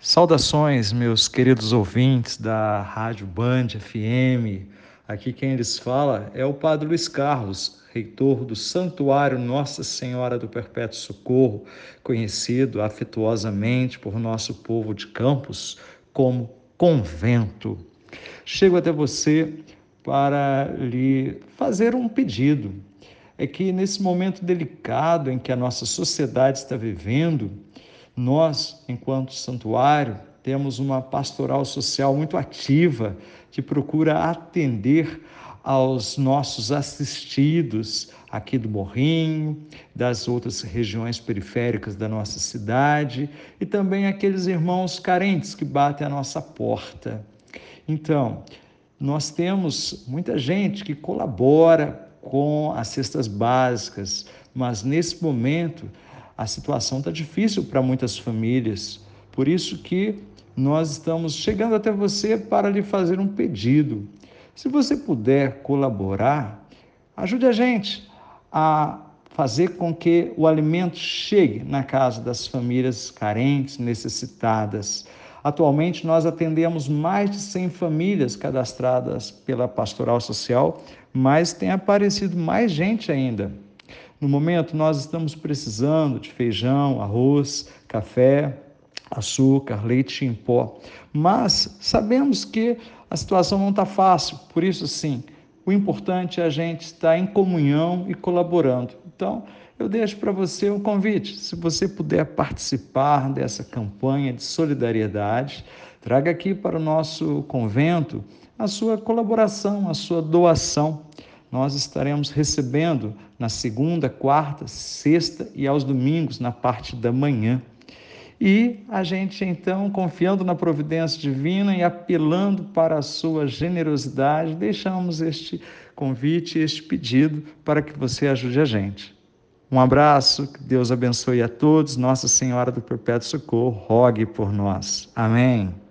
Saudações, meus queridos ouvintes da Rádio Band FM. Aqui quem lhes fala é o Padre Luiz Carlos, reitor do Santuário Nossa Senhora do Perpétuo Socorro, conhecido afetuosamente por nosso povo de Campos como convento. Chego até você para lhe fazer um pedido. É que nesse momento delicado em que a nossa sociedade está vivendo, nós, enquanto santuário, temos uma pastoral social muito ativa que procura atender aos nossos assistidos aqui do Morrinho, das outras regiões periféricas da nossa cidade e também aqueles irmãos carentes que batem à nossa porta. Então, nós temos muita gente que colabora com as cestas básicas, mas nesse momento a situação está difícil para muitas famílias. Por isso que nós estamos chegando até você para lhe fazer um pedido. Se você puder colaborar, ajude a gente a fazer com que o alimento chegue na casa das famílias carentes, necessitadas. Atualmente, nós atendemos mais de 100 famílias cadastradas pela Pastoral Social, mas tem aparecido mais gente ainda. No momento, nós estamos precisando de feijão, arroz, café, açúcar, leite em pó. Mas sabemos que a situação não está fácil, por isso, sim, o importante é a gente estar em comunhão e colaborando. Então, eu deixo para você um convite. Se você puder participar dessa campanha de solidariedade, traga aqui para o nosso convento a sua colaboração, a sua doação nós estaremos recebendo na segunda, quarta, sexta e aos domingos, na parte da manhã. E a gente, então, confiando na providência divina e apelando para a sua generosidade, deixamos este convite, este pedido para que você ajude a gente. Um abraço, que Deus abençoe a todos. Nossa Senhora do Perpétuo Socorro, rogue por nós. Amém.